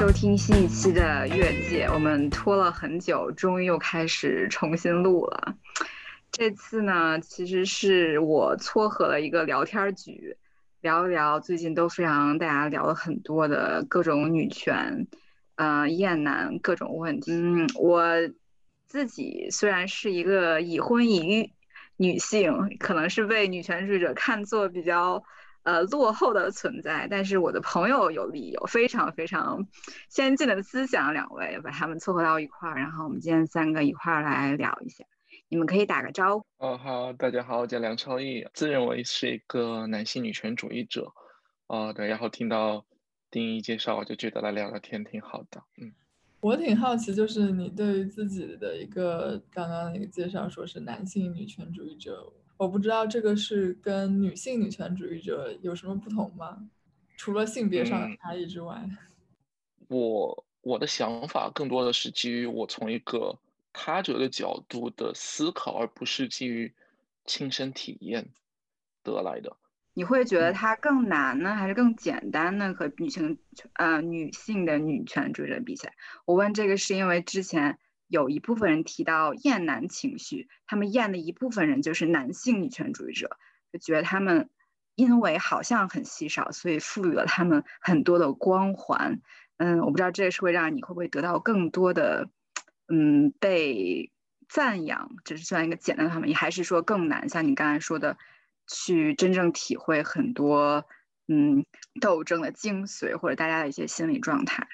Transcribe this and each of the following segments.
收听新一期的越界，我们拖了很久，终于又开始重新录了。这次呢，其实是我撮合了一个聊天局，聊一聊最近都非常大家聊了很多的各种女权、呃厌男各种问题。嗯，我自己虽然是一个已婚已育女性，可能是被女权主义者看作比较。呃，落后的存在，但是我的朋友有理由，非常非常先进的思想，两位把他们撮合到一块儿，然后我们今天三个一块儿来聊一下，你们可以打个招呼。哦，好，大家好，我叫梁超毅，自认为是一个男性女权主义者。哦，对，然后听到丁一介绍，我就觉得来聊聊天挺好的。嗯，我挺好奇，就是你对于自己的一个刚刚那个介绍，说是男性女权主义者。我不知道这个是跟女性女权主义者有什么不同吗？除了性别上的差异之外，我我的想法更多的是基于我从一个他者的角度的思考，而不是基于亲身体验得来的。你会觉得它更难呢，还是更简单呢？和女性呃女性的女权主义者比起来，我问这个是因为之前。有一部分人提到厌男情绪，他们厌的一部分人就是男性女权主义者，就觉得他们因为好像很稀少，所以赋予了他们很多的光环。嗯，我不知道这是会让你会不会得到更多的嗯被赞扬，这是算一个简单的方面，还是说更难？像你刚才说的，去真正体会很多嗯斗争的精髓，或者大家的一些心理状态。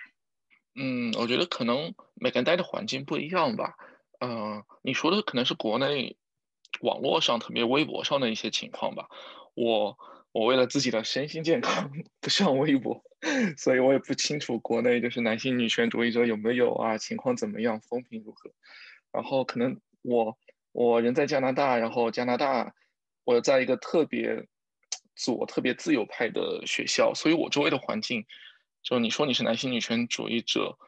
嗯，我觉得可能每个人待的环境不一样吧。嗯，你说的可能是国内网络上，特别微博上的一些情况吧。我我为了自己的身心健康不上微博，所以我也不清楚国内就是男性女权主义者有没有啊，情况怎么样，风评如何。然后可能我我人在加拿大，然后加拿大我在一个特别左、特别自由派的学校，所以我周围的环境。就你说你是男性女权主义者，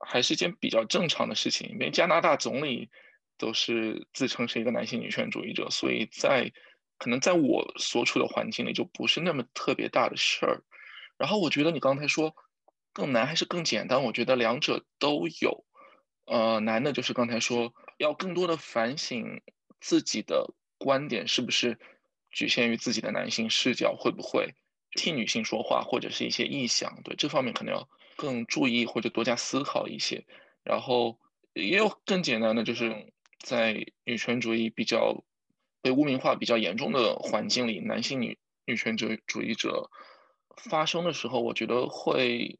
还是一件比较正常的事情，因为加拿大总理都是自称是一个男性女权主义者，所以在可能在我所处的环境里就不是那么特别大的事儿。然后我觉得你刚才说更难还是更简单，我觉得两者都有。呃，难的就是刚才说要更多的反省自己的观点是不是局限于自己的男性视角，会不会？替女性说话，或者是一些臆想，对这方面可能要更注意或者多加思考一些。然后也有更简单的，就是在女权主义比较被污名化比较严重的环境里，男性女女权主主义者发生的时候，我觉得会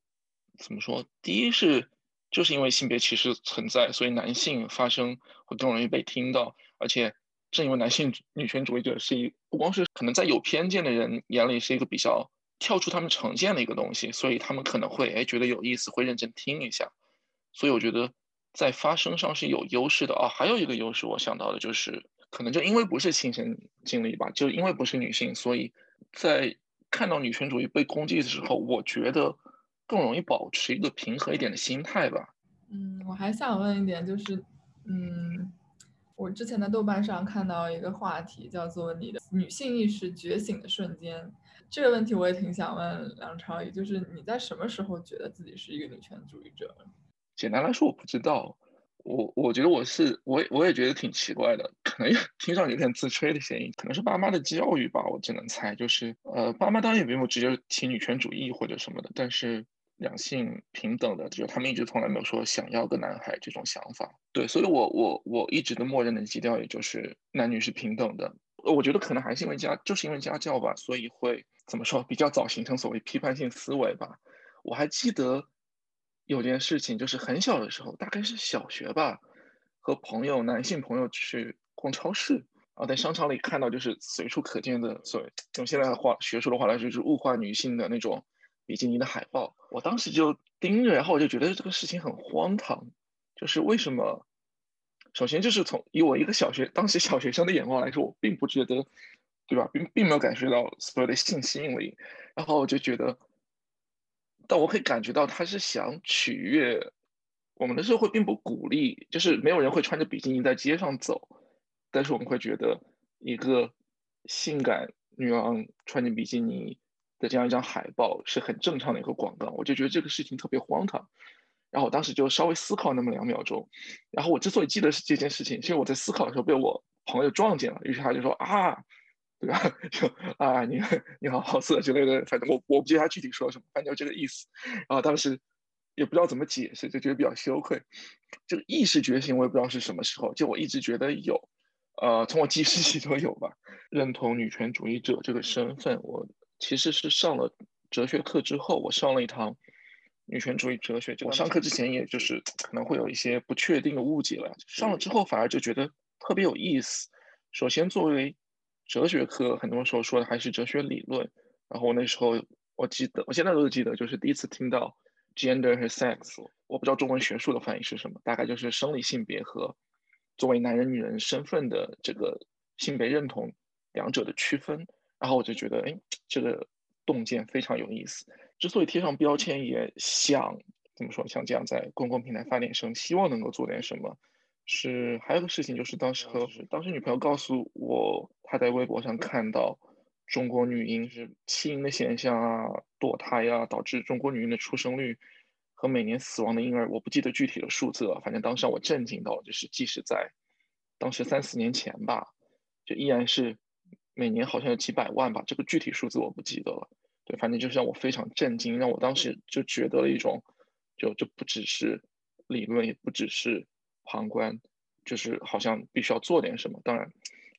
怎么说？第一是就是因为性别歧视存在，所以男性发声会更容易被听到，而且。正因为男性女权主义者是一不光是可能在有偏见的人眼里是一个比较跳出他们成见的一个东西，所以他们可能会哎觉得有意思，会认真听一下。所以我觉得在发声上是有优势的啊。还有一个优势我想到的就是，可能就因为不是亲身经历吧，就因为不是女性，所以在看到女权主义被攻击的时候，我觉得更容易保持一个平和一点的心态吧。嗯，我还想问一点，就是嗯。我之前在豆瓣上看到一个话题，叫做“你的女性意识觉醒的瞬间”。这个问题我也挺想问梁朝伟，就是你在什么时候觉得自己是一个女权主义者？简单来说，我不知道。我我觉得我是，我我也觉得挺奇怪的，可能听上有点自吹的嫌疑，可能是爸妈的教育吧，我只能猜。就是呃，爸妈当然也没有直接提女权主义或者什么的，但是。两性平等的，就是他们一直从来没有说想要个男孩这种想法。对，所以我我我一直的默认的基调也就是男女是平等的。我觉得可能还是因为家，就是因为家教吧，所以会怎么说，比较早形成所谓批判性思维吧。我还记得有件事情，就是很小的时候，大概是小学吧，和朋友男性朋友去逛超市，然后在商场里看到就是随处可见的所谓用现在的话学术的话来说，就是物化女性的那种。比基尼的海报，我当时就盯着，然后我就觉得这个事情很荒唐，就是为什么？首先就是从以我一个小学当时小学生的眼光来说，我并不觉得，对吧？并并没有感觉到所有的性吸引力，然后我就觉得，但我可以感觉到他是想取悦我们的社会，并不鼓励，就是没有人会穿着比基尼在街上走，但是我们会觉得一个性感女郎穿着比基尼。的这样一张海报是很正常的一个广告，我就觉得这个事情特别荒唐。然后我当时就稍微思考那么两秒钟，然后我之所以记得是这件事情，其实我在思考的时候被我朋友撞见了，于是他就说啊，对吧？就啊，你你好好色之类的，反正我我不记得他具体说了什么，反正就这个意思。然后当时也不知道怎么解释，就觉得比较羞愧。这个意识觉醒我也不知道是什么时候，就我一直觉得有，呃，从我记事起都有吧。认同女权主义者这个身份，我其实是上了哲学课之后，我上了一堂。女权主义哲学，我上课之前也就是可能会有一些不确定的误解了，上了之后反而就觉得特别有意思。首先，作为哲学课，很多时候说的还是哲学理论。然后我那时候我记得，我现在都记得，就是第一次听到 gender 和 sex，我不知道中文学术的翻译是什么，大概就是生理性别和作为男人女人身份的这个性别认同两者的区分。然后我就觉得，哎，这个洞见非常有意思。之所以贴上标签，也想怎么说，像这样在公共平台发点声，希望能够做点什么。是还有个事情，就是当时和当时女朋友告诉我，她在微博上看到中国女婴是弃婴的现象啊，堕胎啊，导致中国女婴的出生率和每年死亡的婴儿，我不记得具体的数字了。反正当时让我震惊到了，就是即使在当时三四年前吧，就依然是每年好像有几百万吧，这个具体数字我不记得了。对，反正就是让我非常震惊，让我当时就觉得了一种，就就不只是理论，也不只是旁观，就是好像必须要做点什么。当然，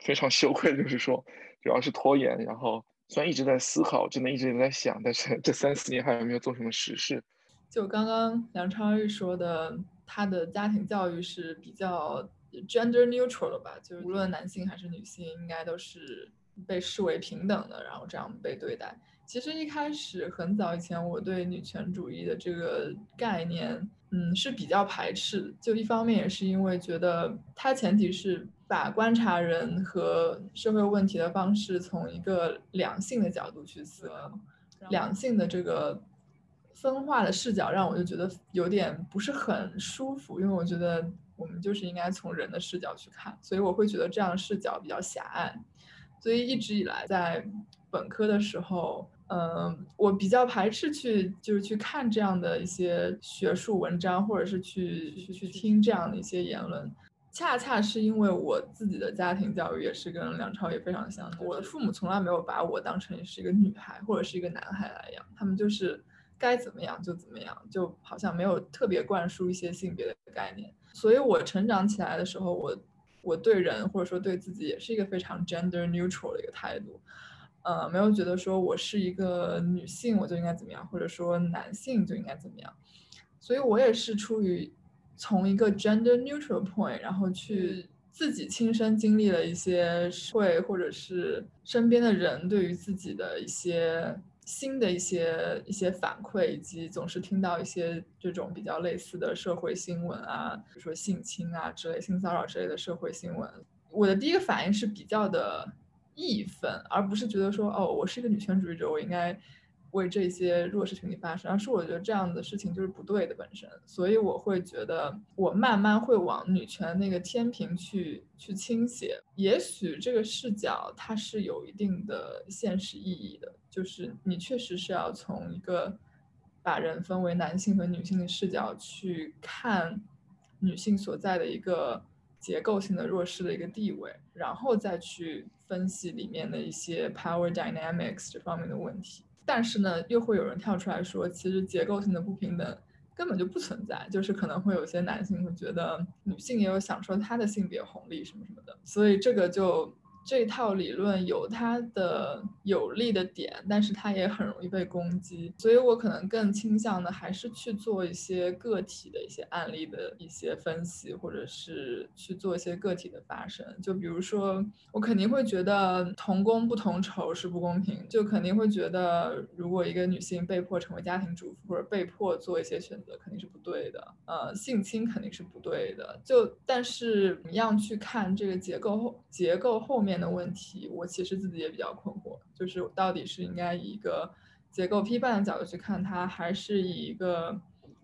非常羞愧，就是说主要是拖延。然后虽然一直在思考，真的一直在想，但是这三四年还有没有做什么实事？就刚刚梁超玉说的，他的家庭教育是比较 gender neutral 的吧？就是无论男性还是女性，应该都是被视为平等的，然后这样被对待。其实一开始很早以前，我对女权主义的这个概念，嗯，是比较排斥。就一方面也是因为觉得它前提是把观察人和社会问题的方式从一个两性的角度去思考，两性的这个分化的视角让我就觉得有点不是很舒服，因为我觉得我们就是应该从人的视角去看，所以我会觉得这样视角比较狭隘。所以一直以来在本科的时候。嗯，我比较排斥去就是去看这样的一些学术文章，或者是去去去听这样的一些言论。恰恰是因为我自己的家庭教育也是跟梁朝伟非常像，我的父母从来没有把我当成是一个女孩或者是一个男孩来养，他们就是该怎么样就怎么样，就好像没有特别灌输一些性别的概念。所以我成长起来的时候，我我对人或者说对自己也是一个非常 gender neutral 的一个态度。呃，没有觉得说我是一个女性我就应该怎么样，或者说男性就应该怎么样，所以我也是出于从一个 gender neutral point，然后去自己亲身经历了一些社会或者是身边的人对于自己的一些新的一些一些反馈，以及总是听到一些这种比较类似的社会新闻啊，比如说性侵啊之类、性骚扰之类的社会新闻，我的第一个反应是比较的。义愤，而不是觉得说，哦，我是一个女权主义者，我应该为这些弱势群体发声，而是我觉得这样的事情就是不对的本身，所以我会觉得我慢慢会往女权那个天平去去倾斜。也许这个视角它是有一定的现实意义的，就是你确实是要从一个把人分为男性和女性的视角去看女性所在的一个。结构性的弱势的一个地位，然后再去分析里面的一些 power dynamics 这方面的问题。但是呢，又会有人跳出来说，其实结构性的不平等根本就不存在，就是可能会有些男性会觉得女性也有享受她的性别红利什么什么的，所以这个就。这套理论有它的有利的点，但是它也很容易被攻击，所以我可能更倾向的还是去做一些个体的一些案例的一些分析，或者是去做一些个体的发声。就比如说，我肯定会觉得同工不同酬是不公平，就肯定会觉得如果一个女性被迫成为家庭主妇，或者被迫做一些选择，肯定是不对的。呃，性侵肯定是不对的。就但是怎么样去看这个结构后结构后面？的问题，我其实自己也比较困惑，就是到底是应该以一个结构批判的角度去看它，还是以一个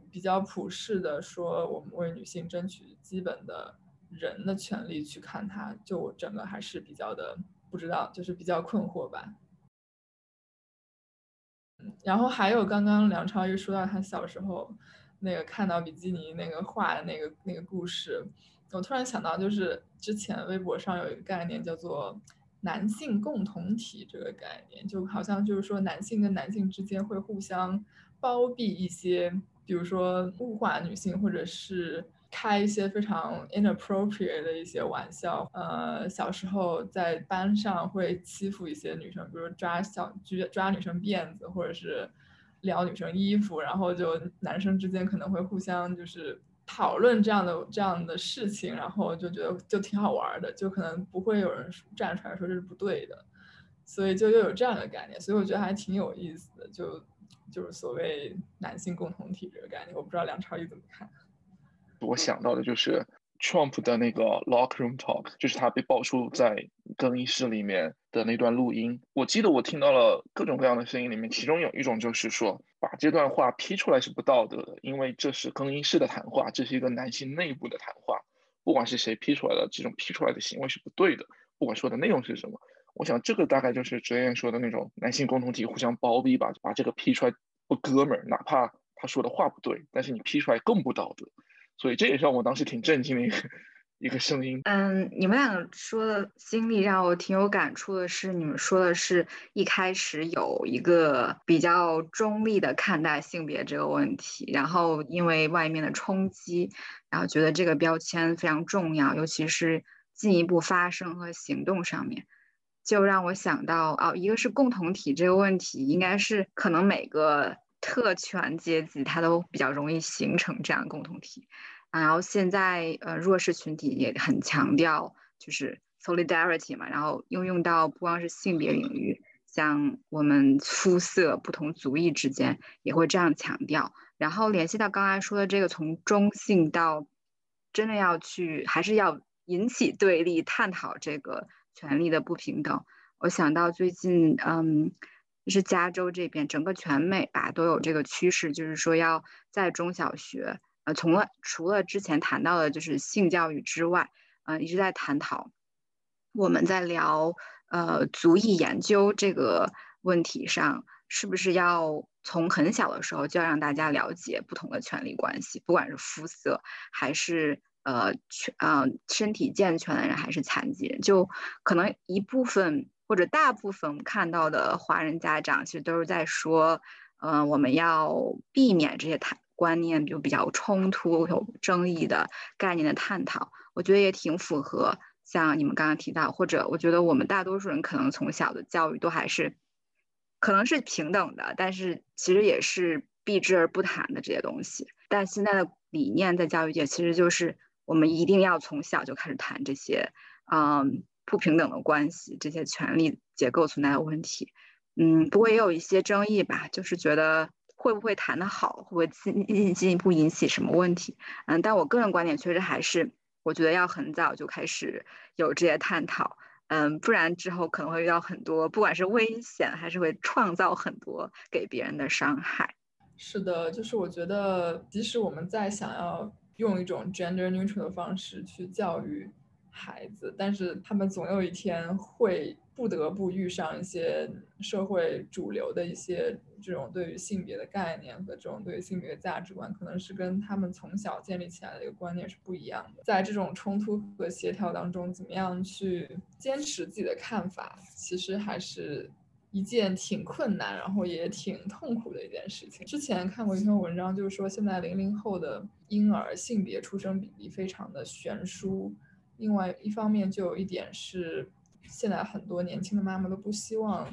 比较普世的说我们为女性争取基本的人的权利去看它，就整个还是比较的不知道，就是比较困惑吧。然后还有刚刚梁超又说到他小时候那个看到比基尼那个画的那个那个故事，我突然想到，就是之前微博上有一个概念叫做男性共同体这个概念，就好像就是说男性跟男性之间会互相包庇一些，比如说物化女性或者是。开一些非常 inappropriate 的一些玩笑，呃，小时候在班上会欺负一些女生，比如抓小抓抓女生辫子，或者是撩女生衣服，然后就男生之间可能会互相就是讨论这样的这样的事情，然后就觉得就挺好玩的，就可能不会有人站出来说这是不对的，所以就又有这样的概念，所以我觉得还挺有意思的，就就是所谓男性共同体这个概念，我不知道梁朝伟怎么看。我想到的就是 Trump 的那个 locker room talk，就是他被爆出在更衣室里面的那段录音。我记得我听到了各种各样的声音，里面其中有一种就是说，把这段话批出来是不道德的，因为这是更衣室的谈话，这是一个男性内部的谈话，不管是谁批出来的，这种批出来的行为是不对的，不管说的内容是什么。我想这个大概就是哲言说的那种男性共同体互相包庇吧，把这个批出来不哥们儿，哪怕他说的话不对，但是你批出来更不道德。所以这也是让我当时挺震惊的一个一个声音。嗯，你们两个说的经历让我挺有感触的是，你们说的是一开始有一个比较中立的看待性别这个问题，然后因为外面的冲击，然后觉得这个标签非常重要，尤其是进一步发声和行动上面，就让我想到哦，一个是共同体这个问题，应该是可能每个。特权阶级，它都比较容易形成这样共同体，然后现在呃弱势群体也很强调就是 solidarity 嘛，然后应用到不光是性别领域，像我们肤色不同族裔之间也会这样强调，然后联系到刚才说的这个从中性到真的要去还是要引起对立，探讨这个权利的不平等，我想到最近嗯。就是加州这边，整个全美吧都有这个趋势，就是说要在中小学，呃，从了除了之前谈到的就是性教育之外，嗯，一直在探讨，我们在聊呃族裔研究这个问题上，是不是要从很小的时候就要让大家了解不同的权利关系，不管是肤色还是呃全呃身体健全的人还是残疾人，就可能一部分。或者大部分看到的华人家长，其实都是在说，嗯，我们要避免这些谈观念，就比较冲突、有争议的概念的探讨。我觉得也挺符合，像你们刚刚提到，或者我觉得我们大多数人可能从小的教育都还是，可能是平等的，但是其实也是避之而不谈的这些东西。但现在的理念在教育界，其实就是我们一定要从小就开始谈这些，嗯。不平等的关系，这些权力结构存在的问题，嗯，不过也有一些争议吧，就是觉得会不会谈得好，会不会进进一步引起什么问题，嗯，但我个人观点确实还是，我觉得要很早就开始有这些探讨，嗯，不然之后可能会遇到很多，不管是危险还是会创造很多给别人的伤害。是的，就是我觉得，即使我们在想要用一种 gender neutral 的方式去教育。孩子，但是他们总有一天会不得不遇上一些社会主流的一些这种对于性别的概念和这种对于性别的价值观，可能是跟他们从小建立起来的一个观念是不一样的。在这种冲突和协调当中，怎么样去坚持自己的看法，其实还是一件挺困难，然后也挺痛苦的一件事情。之前看过一篇文章，就是说现在零零后的婴儿性别出生比例非常的悬殊。另外一方面，就有一点是，现在很多年轻的妈妈都不希望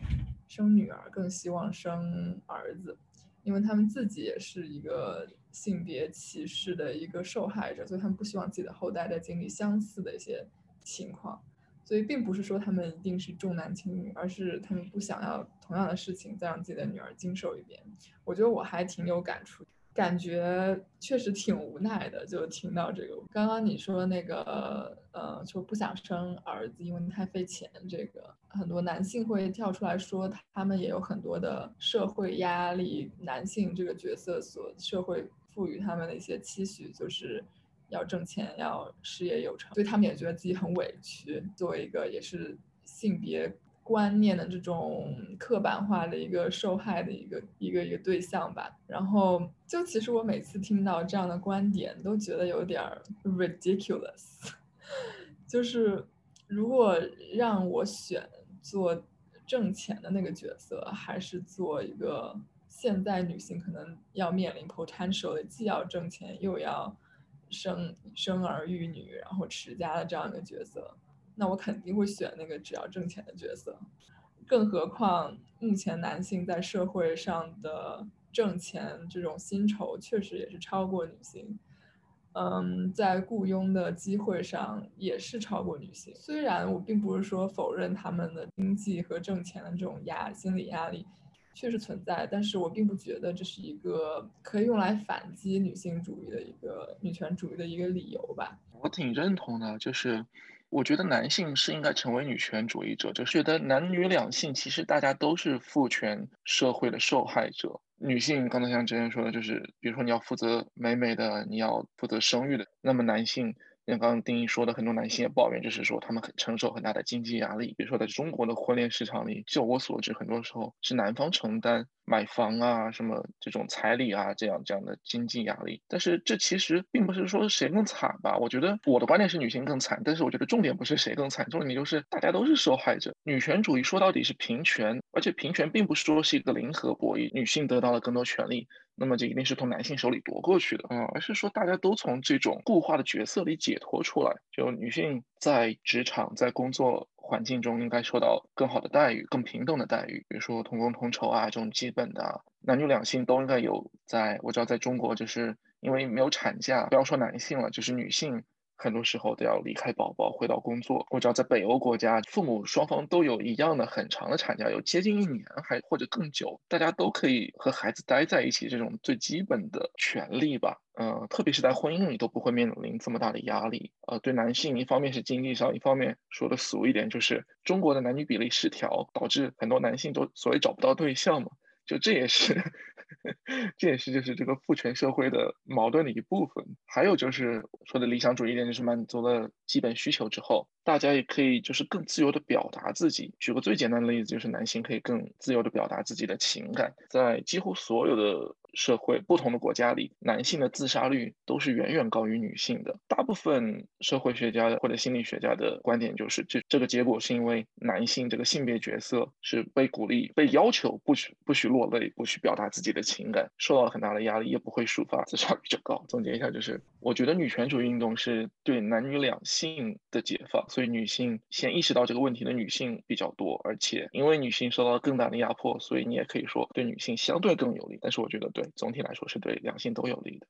生女儿，更希望生儿子，因为他们自己也是一个性别歧视的一个受害者，所以他们不希望自己的后代再经历相似的一些情况。所以并不是说他们一定是重男轻女，而是他们不想要同样的事情再让自己的女儿经受一遍。我觉得我还挺有感触。感觉确实挺无奈的，就听到这个。刚刚你说那个，呃，就不想生儿子，因为太费钱。这个很多男性会跳出来说，他们也有很多的社会压力，男性这个角色所社会赋予他们的一些期许，就是要挣钱，要事业有成，所以他们也觉得自己很委屈。作为一个也是性别观念的这种刻板化的一个受害的一个一个一个对象吧。然后就其实我每次听到这样的观点，都觉得有点 ridiculous。就是如果让我选做挣钱的那个角色，还是做一个现在女性可能要面临 potential 的，既要挣钱又要生生儿育女，然后持家的这样一个角色。那我肯定会选那个只要挣钱的角色，更何况目前男性在社会上的挣钱这种薪酬确实也是超过女性，嗯，在雇佣的机会上也是超过女性。虽然我并不是说否认他们的经济和挣钱的这种压心理压力确实存在，但是我并不觉得这是一个可以用来反击女性主义的一个女权主义的一个理由吧。我挺认同的，就是。我觉得男性是应该成为女权主义者，就是觉得男女两性其实大家都是父权社会的受害者。女性刚才像之前说的，就是比如说你要负责美美的，你要负责生育的，那么男性。像刚刚丁一说的，很多男性也抱怨，就是说他们很承受很大的经济压力。比如说，在中国的婚恋市场里，就我所知，很多时候是男方承担买房啊、什么这种彩礼啊这样这样的经济压力。但是这其实并不是说谁更惨吧？我觉得我的观点是女性更惨，但是我觉得重点不是谁更惨，重点就是大家都是受害者。女权主义说到底是平权，而且平权并不是说是一个零和博弈，女性得到了更多权利。那么就一定是从男性手里夺过去的嗯，而是说大家都从这种固化的角色里解脱出来。就女性在职场、在工作环境中应该受到更好的待遇、更平等的待遇，比如说同工同酬啊这种基本的。男女两性都应该有，在我知道在中国就是因为没有产假，不要说男性了，就是女性。很多时候都要离开宝宝回到工作。我知道在北欧国家，父母双方都有一样的很长的产假，有接近一年还或者更久，大家都可以和孩子待在一起，这种最基本的权利吧。嗯，特别是在婚姻里都不会面临这么大的压力。呃，对男性，一方面是经济上，一方面说的俗一点，就是中国的男女比例失调，导致很多男性都所谓找不到对象嘛。就这也是，这也是就是这个父权社会的矛盾的一部分。还有就是说的理想主义一点，就是满足了基本需求之后，大家也可以就是更自由的表达自己。举个最简单的例子，就是男性可以更自由的表达自己的情感，在几乎所有的。社会不同的国家里，男性的自杀率都是远远高于女性的。大部分社会学家或者心理学家的观点就是，这这个结果是因为男性这个性别角色是被鼓励、被要求不许不许落泪、不许表达自己的情感，受到了很大的压力，也不会抒发，自杀率就高。总结一下，就是我觉得女权主义运动是对男女两性的解放，所以女性先意识到这个问题的女性比较多，而且因为女性受到了更大的压迫，所以你也可以说对女性相对更有利。但是我觉得对。总体来说是对两性都有利的。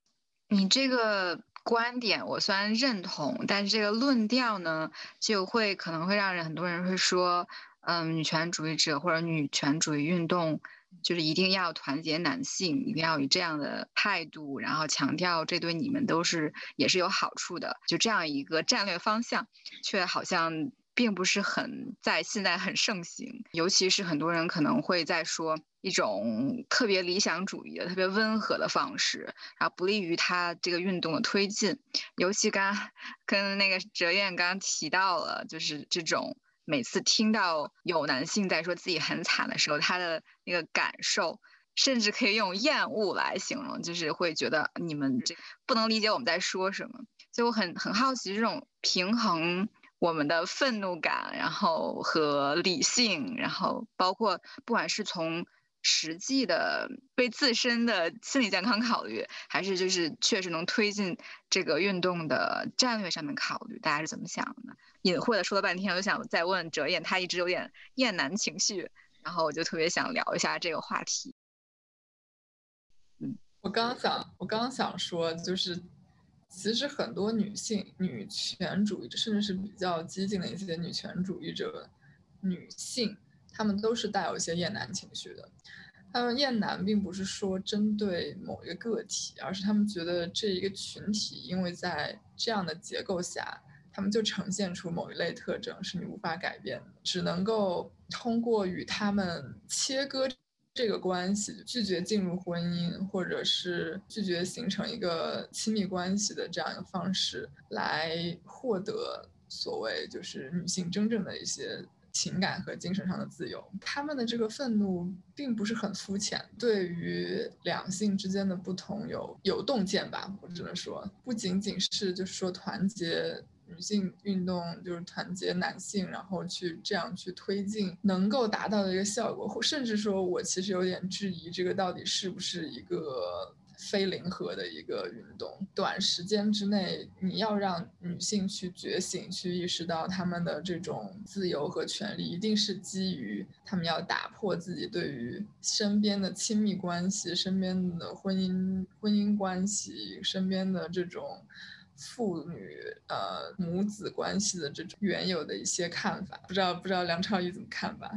你这个观点我虽然认同，但是这个论调呢，就会可能会让人很多人会说，嗯，女权主义者或者女权主义运动就是一定要团结男性，一定要以这样的态度，然后强调这对你们都是也是有好处的，就这样一个战略方向，却好像。并不是很在现在很盛行，尤其是很多人可能会在说一种特别理想主义的、特别温和的方式，然后不利于他这个运动的推进。尤其刚跟那个哲燕刚刚提到了，就是这种每次听到有男性在说自己很惨的时候，他的那个感受，甚至可以用厌恶来形容，就是会觉得你们这不能理解我们在说什么。所以我很很好奇这种平衡。我们的愤怒感，然后和理性，然后包括不管是从实际的为自身的心理健康考虑，还是就是确实能推进这个运动的战略上面考虑，大家是怎么想的？隐晦的说了半天，我就想再问哲彦，他一直有点厌男情绪，然后我就特别想聊一下这个话题。嗯，我刚想，我刚想说就是。其实很多女性女权主义者，甚至是比较激进的一些女权主义者，女性，她们都是带有一些厌男情绪的。她们厌男并不是说针对某一个个体，而是她们觉得这一个群体，因为在这样的结构下，他们就呈现出某一类特征，是你无法改变的，只能够通过与他们切割。这个关系拒绝进入婚姻，或者是拒绝形成一个亲密关系的这样一个方式，来获得所谓就是女性真正的一些情感和精神上的自由。他们的这个愤怒并不是很肤浅，对于两性之间的不同有有洞见吧，我只能说，不仅仅是就是说团结。女性运动就是团结男性，然后去这样去推进，能够达到的一个效果，或甚至说我其实有点质疑这个到底是不是一个非零和的一个运动。短时间之内，你要让女性去觉醒，去意识到她们的这种自由和权利，一定是基于她们要打破自己对于身边的亲密关系、身边的婚姻婚姻关系、身边的这种。父女呃母子关系的这种原有的一些看法，不知道不知道梁朝宇怎么看吧？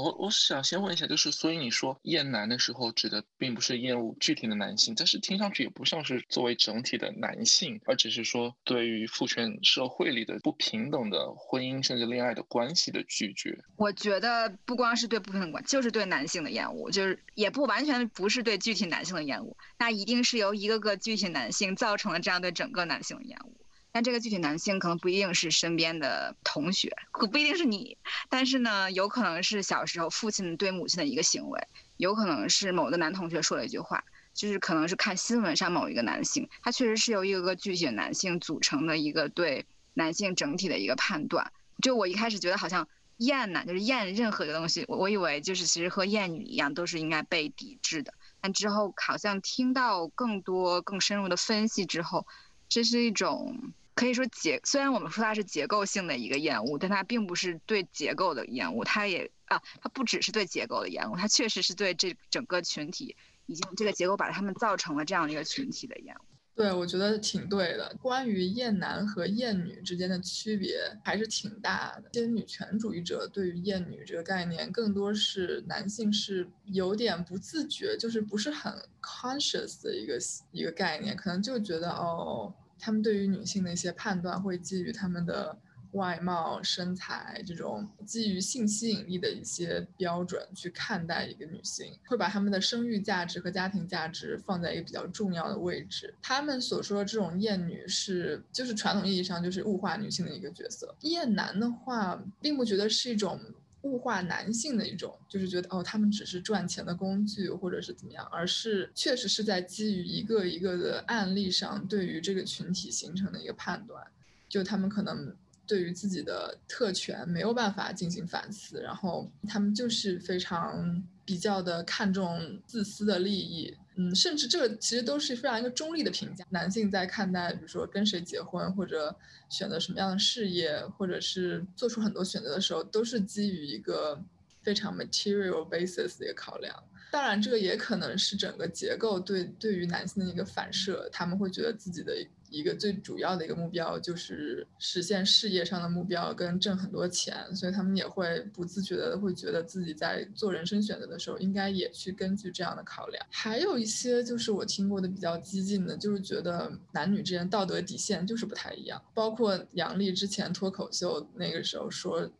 我我想先问一下，就是所以你说厌男的时候，指的并不是厌恶具体的男性，但是听上去也不像是作为整体的男性，而只是说对于父权社会里的不平等的婚姻甚至恋爱的关系的拒绝。我觉得不光是对不平等关，就是对男性的厌恶，就是也不完全不是对具体男性的厌恶，那一定是由一个个具体男性造成了这样对整个男性的厌恶。但这个具体男性可能不一定是身边的同学，可不一定是你，但是呢，有可能是小时候父亲对母亲的一个行为，有可能是某个男同学说了一句话，就是可能是看新闻上某一个男性，他确实是由一个个具体的男性组成的一个对男性整体的一个判断。就我一开始觉得好像厌男就是厌任何的东西，我我以为就是其实和厌女一样，都是应该被抵制的。但之后好像听到更多更深入的分析之后，这是一种。可以说结，虽然我们说它是结构性的一个厌恶，但它并不是对结构的厌恶，它也啊，它不只是对结构的厌恶，它确实是对这整个群体，已经这个结构把他们造成了这样的一个群体的厌恶。对，我觉得挺对的。关于厌男和厌女之间的区别还是挺大的。一些女权主义者对于厌女这个概念，更多是男性是有点不自觉，就是不是很 conscious 的一个一个概念，可能就觉得哦。他们对于女性的一些判断会基于他们的外貌、身材这种基于性吸引力的一些标准去看待一个女性，会把他们的生育价值和家庭价值放在一个比较重要的位置。他们所说的这种厌女是，就是传统意义上就是物化女性的一个角色。厌男的话，并不觉得是一种。物化男性的一种，就是觉得哦，他们只是赚钱的工具，或者是怎么样，而是确实是在基于一个一个的案例上，对于这个群体形成的一个判断，就他们可能对于自己的特权没有办法进行反思，然后他们就是非常比较的看重自私的利益。嗯，甚至这个其实都是非常一个中立的评价。男性在看待，比如说跟谁结婚，或者选择什么样的事业，或者是做出很多选择的时候，都是基于一个非常 material basis 的一个考量。当然，这个也可能是整个结构对对于男性的一个反射，他们会觉得自己的。一个最主要的一个目标就是实现事业上的目标跟挣很多钱，所以他们也会不自觉的会觉得自己在做人生选择的时候，应该也去根据这样的考量。还有一些就是我听过的比较激进的，就是觉得男女之间道德底线就是不太一样。包括杨笠之前脱口秀那个时候说，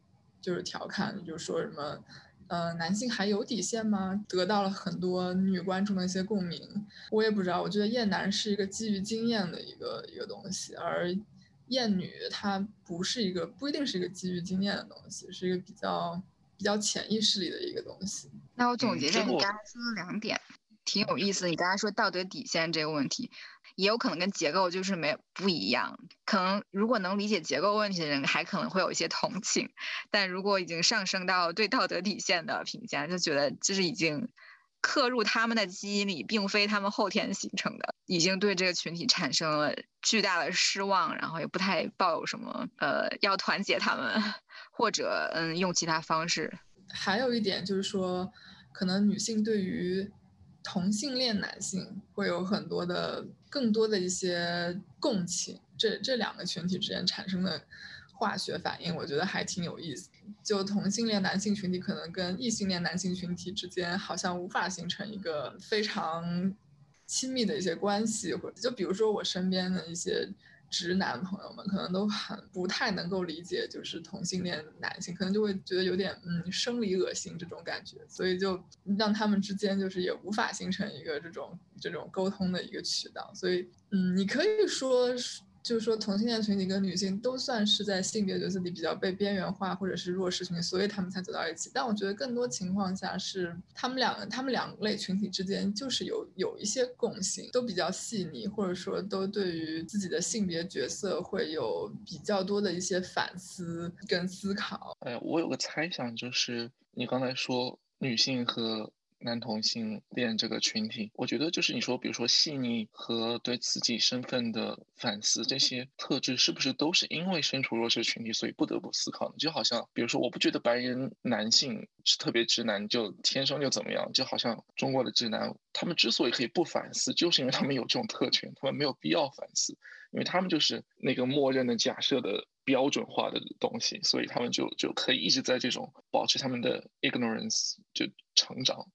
就是调侃，就是说什么。呃，男性还有底线吗？得到了很多女观众的一些共鸣。我也不知道，我觉得厌男是一个基于经验的一个一个东西，而厌女它不是一个，不一定是一个基于经验的东西，是一个比较比较潜意识里的一个东西。那我总结一下，你刚才说的两点，挺有意思的。你刚才说道德底线这个问题。也有可能跟结构就是没不一样，可能如果能理解结构问题的人还可能会有一些同情，但如果已经上升到对道德底线的评价，就觉得这是已经刻入他们的基因里，并非他们后天形成的，已经对这个群体产生了巨大的失望，然后也不太抱有什么呃要团结他们，或者嗯用其他方式。还有一点就是说，可能女性对于。同性恋男性会有很多的、更多的一些共情，这这两个群体之间产生的化学反应，我觉得还挺有意思。就同性恋男性群体可能跟异性恋男性群体之间好像无法形成一个非常亲密的一些关系，或就比如说我身边的一些。直男朋友们可能都很不太能够理解，就是同性恋男性可能就会觉得有点嗯生理恶心这种感觉，所以就让他们之间就是也无法形成一个这种这种沟通的一个渠道。所以嗯，你可以说就是说同性恋群体跟女性都算是在性别角色里比较被边缘化或者是弱势群体，所以他们才走到一起。但我觉得更多情况下是他们两个他们两类群体之间就是有有一些共性，都比较细腻，或者说都对于自己的性别角色会有比较多的一些反思跟思考。哎，我有个猜想，就是你刚才说女性和。男同性恋这个群体，我觉得就是你说，比如说细腻和对自己身份的反思这些特质，是不是都是因为身处弱势群体，所以不得不思考呢？就好像，比如说，我不觉得白人男性是特别直男，就天生就怎么样，就好像中国的直男，他们之所以可以不反思，就是因为他们有这种特权，他们没有必要反思，因为他们就是那个默认的假设的标准化的东西，所以他们就就可以一直在这种保持他们的 ignorance 就成长。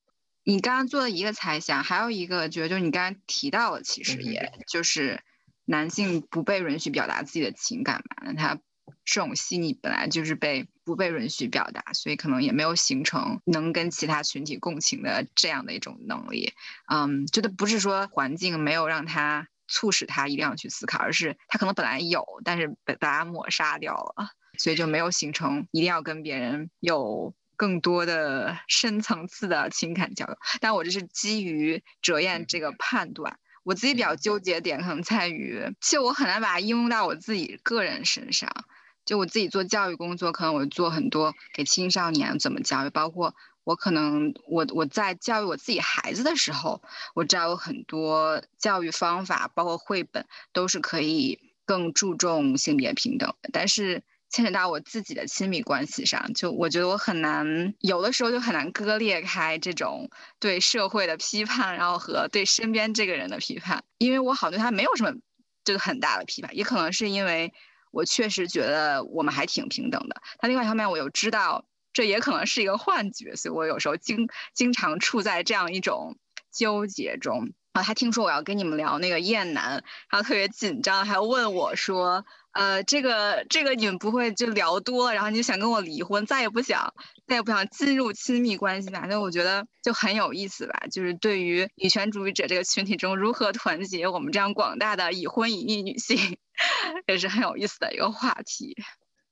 你刚刚做的一个猜想，还有一个觉得就是你刚刚提到了，其实也就是男性不被允许表达自己的情感嘛，那他这种细腻本来就是被不被允许表达，所以可能也没有形成能跟其他群体共情的这样的一种能力。嗯，觉得不是说环境没有让他促使他一定要去思考，而是他可能本来有，但是被大家抹杀掉了，所以就没有形成一定要跟别人有。更多的深层次的情感交流，但我这是基于哲彦这个判断。我自己比较纠结点可能在于，其实我很难把它应用到我自己个人身上。就我自己做教育工作，可能我做很多给青少年怎么教育，包括我可能我我在教育我自己孩子的时候，我知道有很多教育方法，包括绘本都是可以更注重性别平等的，但是。牵扯到我自己的亲密关系上，就我觉得我很难，有的时候就很难割裂开这种对社会的批判，然后和对身边这个人的批判，因为我好像对他没有什么这个很大的批判，也可能是因为我确实觉得我们还挺平等的。但另外一方面，我又知道这也可能是一个幻觉，所以我有时候经经常处在这样一种纠结中。啊，他听说我要跟你们聊那个厌男，然后特别紧张，还问我说。呃，这个这个你们不会就聊多，然后你就想跟我离婚，再也不想再也不想进入亲密关系吧？那我觉得就很有意思吧，就是对于女权主义者这个群体中如何团结我们这样广大的已婚已育女性，也是很有意思的一个话题。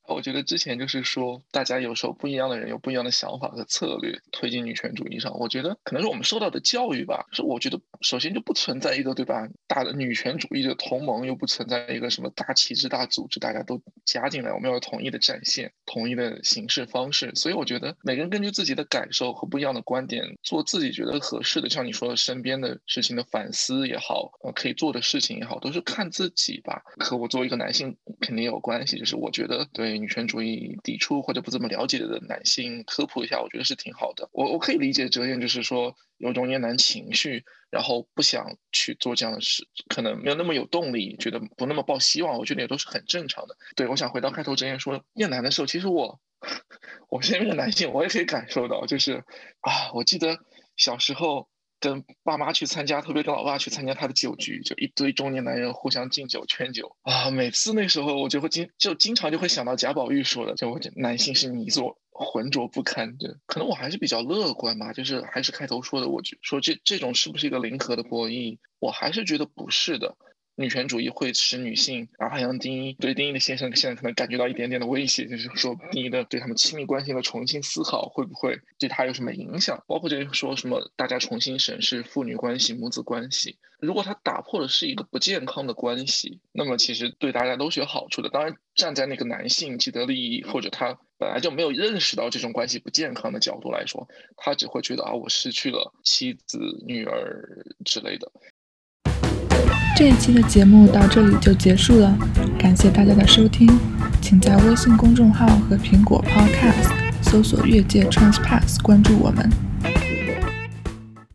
我觉得之前就是说，大家有时候不一样的人有不一样的想法和策略推进女权主义上。我觉得可能是我们受到的教育吧。是我觉得首先就不存在一个对吧大的女权主义的同盟，又不存在一个什么大旗帜、大组织，大家都加进来，我们要有统一的战线、统一的形式方式。所以我觉得每个人根据自己的感受和不一样的观点，做自己觉得合适的，像你说的身边的事情的反思也好，呃，可以做的事情也好，都是看自己吧。和我作为一个男性肯定有关系，就是我觉得对。女权主义抵触或者不怎么了解的男性科普一下，我觉得是挺好的。我我可以理解哲言，就是说有种厌男情绪，然后不想去做这样的事，可能没有那么有动力，觉得不那么抱希望。我觉得也都是很正常的。对，我想回到开头哲言说厌男的时候，其实我 我身边的男性我也可以感受到，就是啊，我记得小时候。跟爸妈去参加，特别跟老爸去参加他的酒局，就一堆中年男人互相敬酒劝酒啊。每次那时候，我就会经就经常就会想到贾宝玉说的，就我男性是泥做，浑浊不堪。对，可能我还是比较乐观吧，就是还是开头说的，我觉说这这种是不是一个零和的博弈，我还是觉得不是的。女权主义会使女性，哪怕像丁一对丁一的先生现在可能感觉到一点点的威胁，就是说丁一的对他们亲密关系的重新思考，会不会对他有什么影响？包括就是说什么大家重新审视父女关系、母子关系，如果他打破的是一个不健康的关系，那么其实对大家都是有好处的。当然，站在那个男性既得利益或者他本来就没有认识到这种关系不健康的角度来说，他只会觉得啊，我失去了妻子、女儿之类的。这一期的节目到这里就结束了，感谢大家的收听，请在微信公众号和苹果 Podcast 搜索“越界 Transpass” 关注我们。